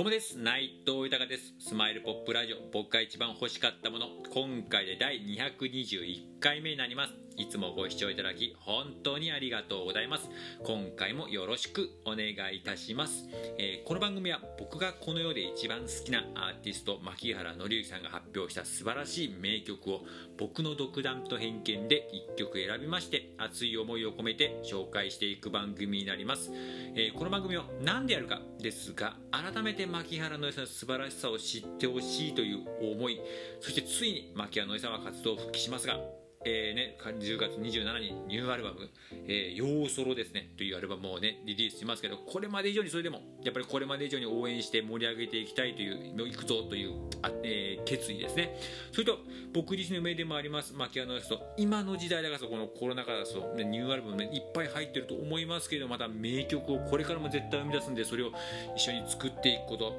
どうもです。内藤豊です。スマイルポップラジオ。僕が一番欲しかったもの。今回で第221回目になります。いつもご視聴いただき本当にありがとうございます。今回もよろしくお願いいたします、えー、この番組は僕がこの世で一番好きなアーティスト牧原紀之さんが発表した素晴らしい名曲を僕の独断と偏見で1曲選びまして熱い思いを込めて紹介していく番組になります、えー、この番組を何でやるかですが改めて牧原紀之さんの素晴らしさを知ってほしいという思いそしてついに牧原紀之さんは活動を復帰しますがえーね、10月27日にニューアルバム「えー、ヨーソロ」ですねというアルバムをねリリースしますけどこれまで以上にそれでもやっぱりこれまで以上に応援して盛り上げていきたいというのいくぞというあ、えー、決意ですね。それと僕自身の目でもありますマキアノですと今の時代だからこのコロナ禍だと、ニューアルバム、ね、いっぱい入ってると思いますけどまた名曲をこれからも絶対生み出すんでそれを一緒に作っていくこと。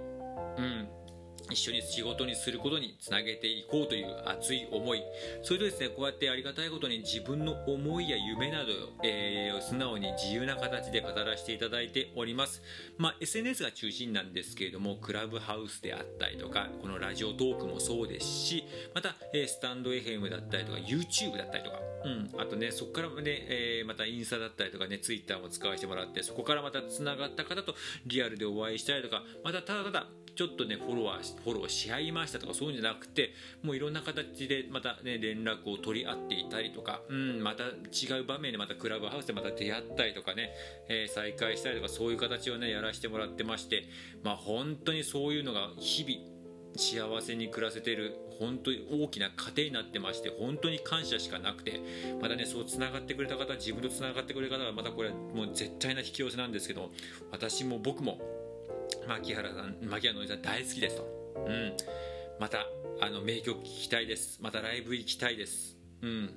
うん。一緒に仕事にすることにつなげていこうという熱い思い。それとですねこうやってありがたいことに自分の思いや夢などを、えー、素直に自由な形で語らせていただいております、まあ、SNS が中心なんですけれどもクラブハウスであったりとかこのラジオトークもそうですしまた、えー、スタンド FM だったりとか YouTube だったりとか、うん、あとねそこからね、えー、またインスタだったりとかね Twitter も使わせてもらってそこからまたつながった方とリアルでお会いしたりとかまたただただちょっとねフォロワーフォローし合いましたとかそういうんじゃなくてもういろんな形でまたね連絡を取り合っていたりとか、うん、また違う場面でまたクラブハウスでまた出会ったりとかね、えー、再会したりとかそういう形をねやらせてもらってましてまあ本当にそういうのが日々幸せに暮らせてる本当に大きな家庭になってまして本当に感謝しかなくてまたねそうつながってくれた方自分とつながってくれた方がまたこれもう絶対な引き寄せなんですけど私も僕も牧原さん牧原のりさん大好きですと、うん、またあの名曲聴きたいです。またライブ行きたいです。うん。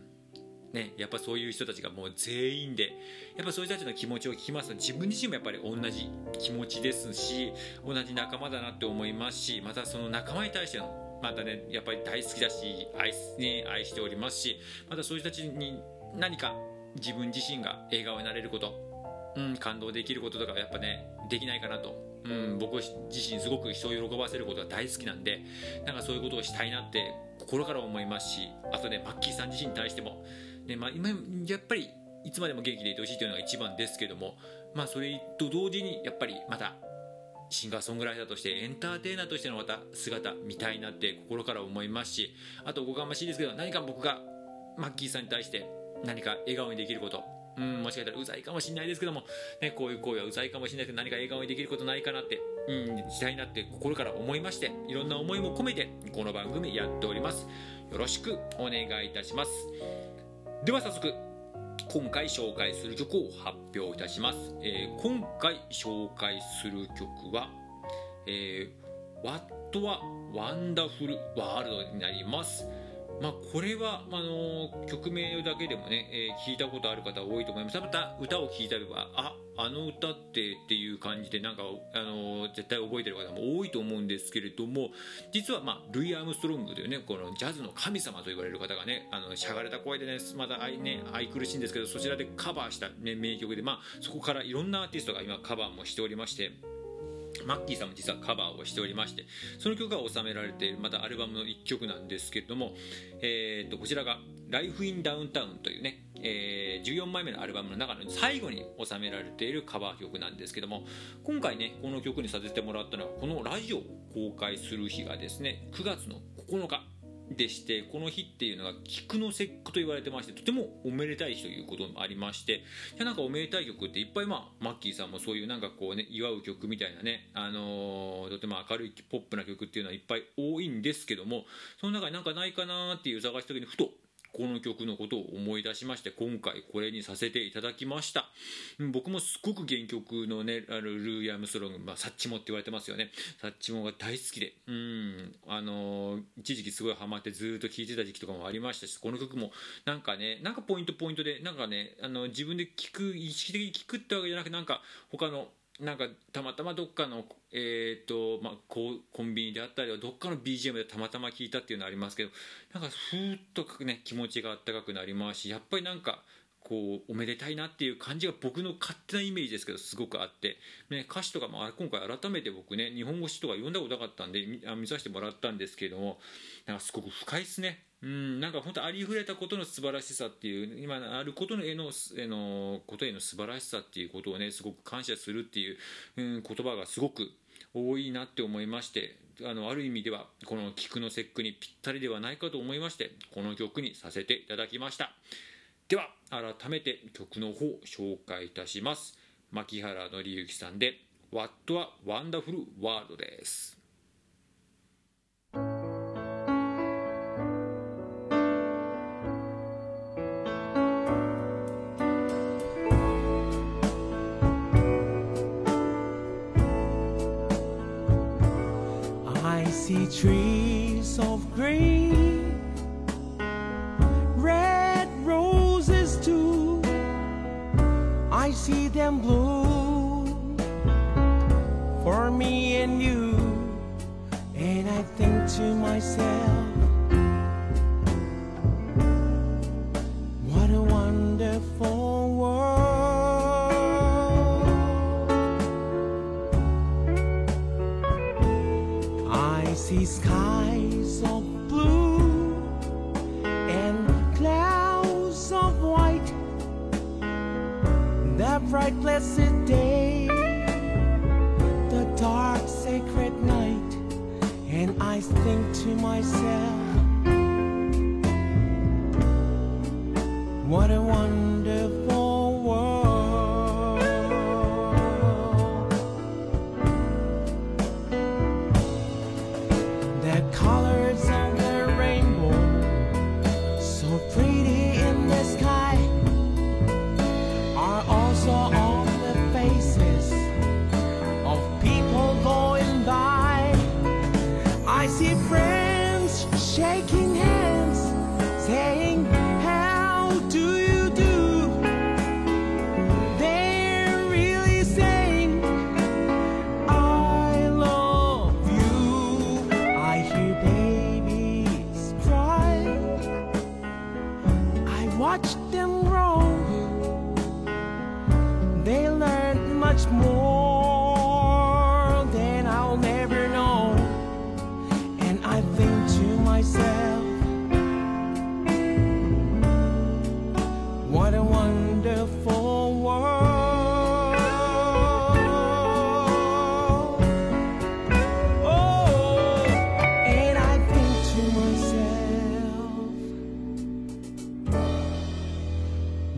ね、やっぱそういう人たちがもう全員でやっぱそういう人たちの気持ちを聞きますと自分自身もやっぱり同じ気持ちですし同じ仲間だなって思いますしまたその仲間に対してのまたねやっぱり大好きだし愛,、ね、愛しておりますしまたそういう人たちに何か自分自身が笑顔になれること、うん、感動できることとかやっぱねできないかなと。うん、僕自身すごく人を喜ばせることが大好きなんでなんかそういうことをしたいなって心から思いますしあとねマッキーさん自身に対しても、ねまあ、今やっぱりいつまでも元気でいてほしいというのが一番ですけども、まあ、それと同時にやっぱりまたシンガーソングライターとしてエンターテイナーとしてのまた姿見たいなって心から思いますしあとおこがましいですけど何か僕がマッキーさんに対して何か笑顔にできることうん、もしかしたらうざいかもしれないですけども、ね、こういう行為はうざいかもしれないけど何か笑顔にできることないかなって、うん、したいなって心から思いましていろんな思いも込めてこの番組やっております。よろしくお願いいたします。では早速今回紹介する曲を発表いたします、えー、今回紹介する曲は、えー、What はワンダフルワールドになります。まあ、これは、あの曲名だけでもね、えー、聞いたことある方多いと思います。また歌を聴いたりは、あ、あの歌ってっていう感じでなんか、あの絶対覚えてる方も多いと思うんですけれども、実は、まあ、ルイ・アームストロングというね、このジャズの神様と言われる方がね、あのしゃがれた声でね、まだ愛,、ね、愛苦しいんですけど、そちらでカバーした、ね、名曲で、まあ、そこからいろんなアーティストが今カバーもしておりまして、マッキーさんも実はカバーをしておりましてその曲が収められているまたアルバムの1曲なんですけれども、えー、とこちらが「Life in Downtown」というね、えー、14枚目のアルバムの中の最後に収められているカバー曲なんですけども今回ねこの曲にさせてもらったのはこのラジオを公開する日がですね9月の9日。でしてこの日っていうのが菊の節句と言われてましてとてもおめでたい日ということもありましてじゃなんかおめでたい曲っていっぱいまあマッキーさんもそういうなんかこうね祝う曲みたいなねあのー、とても明るいポップな曲っていうのはいっぱい多いんですけどもその中になんかないかなっていう探した時にふとこの曲のことを思い出しまして今回これにさせていただきました。僕もすごく原曲のねあのルーヤムストロング、まあ、サッチモって言われてますよね。サッチモが大好きで。うんあの一時期すごいハマってずっと聴いてた時期とかもありましたしこの曲もなんかねなんかポイントポイントでなんかねあの自分で聴く意識的に聴くってわけじゃなくてなんか他のなんかたまたまどっかの、えーとまあ、コンビニであったりどっかの BGM でたまたま聞いたっていうのはありますけどなんかふーっと、ね、気持ちがあったかくなりますしやっぱりなんかこうおめでたいなっていう感じが僕の勝手なイメージですけどすごくあって、ね、歌詞とかも今回改めて僕ね日本語詞とか読んだことなかったんで見させてもらったんですけどもなんかすごく深いですね。うん、なんか本当ありふれたことの素晴らしさっていう今あることの絵ののことへの素晴らしさっていうことをねすごく感謝するっていう、うん、言葉がすごく多いなって思いましてあのある意味ではこの菊の節句にぴったりではないかと思いましてこの曲にさせていただきましたでは改めて曲の方紹介いたします牧原紀之さんで「What a Wonderful World」です I see trees of green, them bloom for me and you, and I think to myself. What a wonderful world. I see skies of bright, blessed day, the dark, sacred night, and I think to myself, what a wonderful world. shaking hands, saying, How do you do? They're really saying, I love you. I hear babies cry. I watch